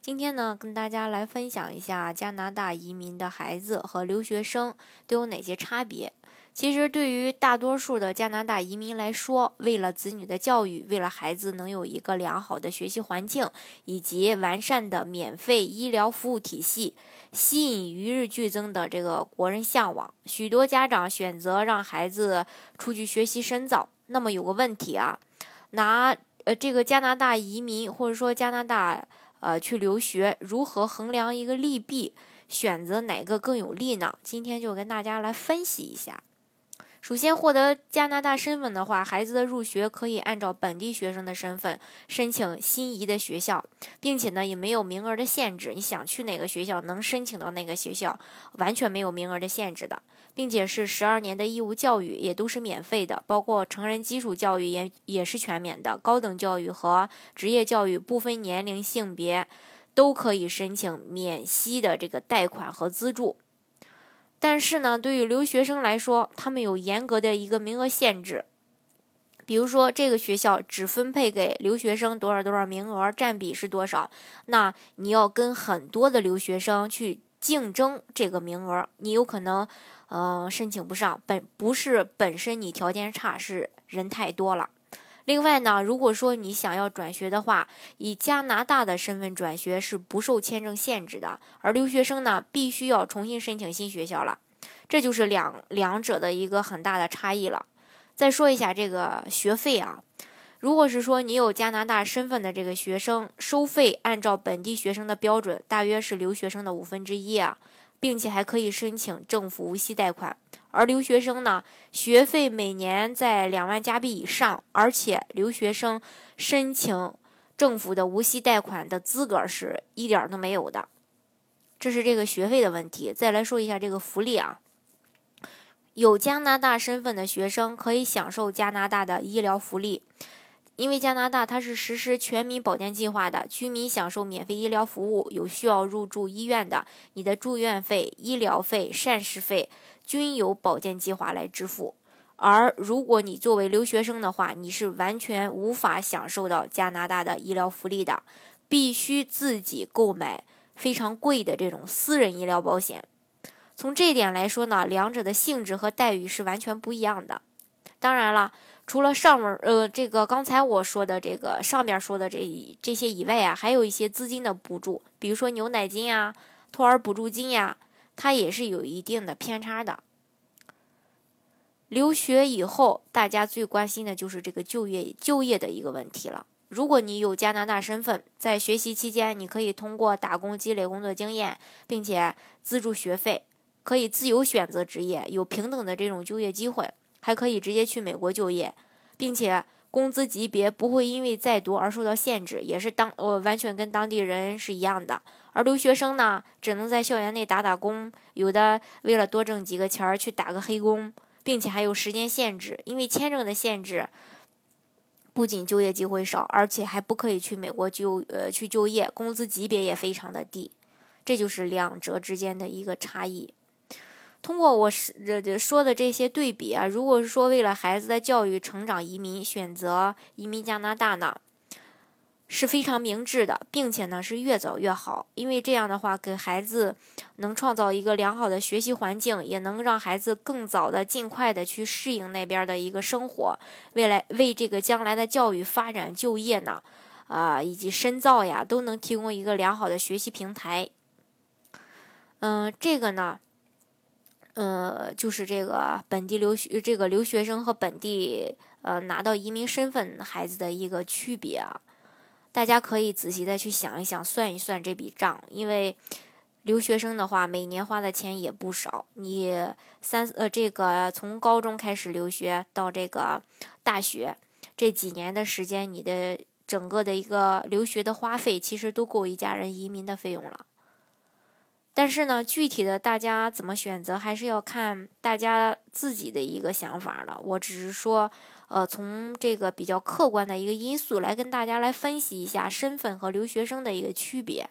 今天呢，跟大家来分享一下加拿大移民的孩子和留学生都有哪些差别。其实，对于大多数的加拿大移民来说，为了子女的教育，为了孩子能有一个良好的学习环境，以及完善的免费医疗服务体系，吸引与日俱增的这个国人向往，许多家长选择让孩子出去学习深造。那么有个问题啊，拿呃这个加拿大移民或者说加拿大。呃，去留学如何衡量一个利弊，选择哪个更有利呢？今天就跟大家来分析一下。首先，获得加拿大身份的话，孩子的入学可以按照本地学生的身份申请心仪的学校，并且呢也没有名额的限制。你想去哪个学校，能申请到哪个学校，完全没有名额的限制的。并且是十二年的义务教育也都是免费的，包括成人基础教育也也是全免的，高等教育和职业教育不分年龄性别都可以申请免息的这个贷款和资助。但是呢，对于留学生来说，他们有严格的一个名额限制，比如说这个学校只分配给留学生多少多少名额，占比是多少，那你要跟很多的留学生去竞争这个名额，你有可能。嗯，申请不上，本不是本身你条件差，是人太多了。另外呢，如果说你想要转学的话，以加拿大的身份转学是不受签证限制的，而留学生呢，必须要重新申请新学校了。这就是两两者的一个很大的差异了。再说一下这个学费啊，如果是说你有加拿大身份的这个学生，收费按照本地学生的标准，大约是留学生的五分之一啊。并且还可以申请政府无息贷款，而留学生呢，学费每年在两万加币以上，而且留学生申请政府的无息贷款的资格是一点都没有的。这是这个学费的问题。再来说一下这个福利啊，有加拿大身份的学生可以享受加拿大的医疗福利。因为加拿大它是实施全民保健计划的，居民享受免费医疗服务，有需要入住医院的，你的住院费、医疗费、膳食费均由保健计划来支付。而如果你作为留学生的话，你是完全无法享受到加拿大的医疗福利的，必须自己购买非常贵的这种私人医疗保险。从这一点来说呢，两者的性质和待遇是完全不一样的。当然了。除了上面呃，这个刚才我说的这个上边说的这这些以外啊，还有一些资金的补助，比如说牛奶金呀、托儿补助金呀，它也是有一定的偏差的。留学以后，大家最关心的就是这个就业就业的一个问题了。如果你有加拿大身份，在学习期间，你可以通过打工积累工作经验，并且资助学费，可以自由选择职业，有平等的这种就业机会。还可以直接去美国就业，并且工资级别不会因为在读而受到限制，也是当呃完全跟当地人是一样的。而留学生呢，只能在校园内打打工，有的为了多挣几个钱儿去打个黑工，并且还有时间限制，因为签证的限制，不仅就业机会少，而且还不可以去美国就呃去就业，工资级别也非常的低，这就是两者之间的一个差异。通过我是这这说的这些对比啊，如果是说为了孩子的教育成长移民选择移民加拿大呢，是非常明智的，并且呢是越早越好，因为这样的话给孩子能创造一个良好的学习环境，也能让孩子更早的尽快的去适应那边的一个生活，未来为这个将来的教育发展、就业呢，啊以及深造呀，都能提供一个良好的学习平台。嗯，这个呢。呃，就是这个本地留学这个留学生和本地呃拿到移民身份孩子的一个区别啊，大家可以仔细的去想一想，算一算这笔账。因为留学生的话，每年花的钱也不少。你三呃这个从高中开始留学到这个大学这几年的时间，你的整个的一个留学的花费，其实都够一家人移民的费用了。但是呢，具体的大家怎么选择，还是要看大家自己的一个想法了。我只是说，呃，从这个比较客观的一个因素来跟大家来分析一下身份和留学生的一个区别。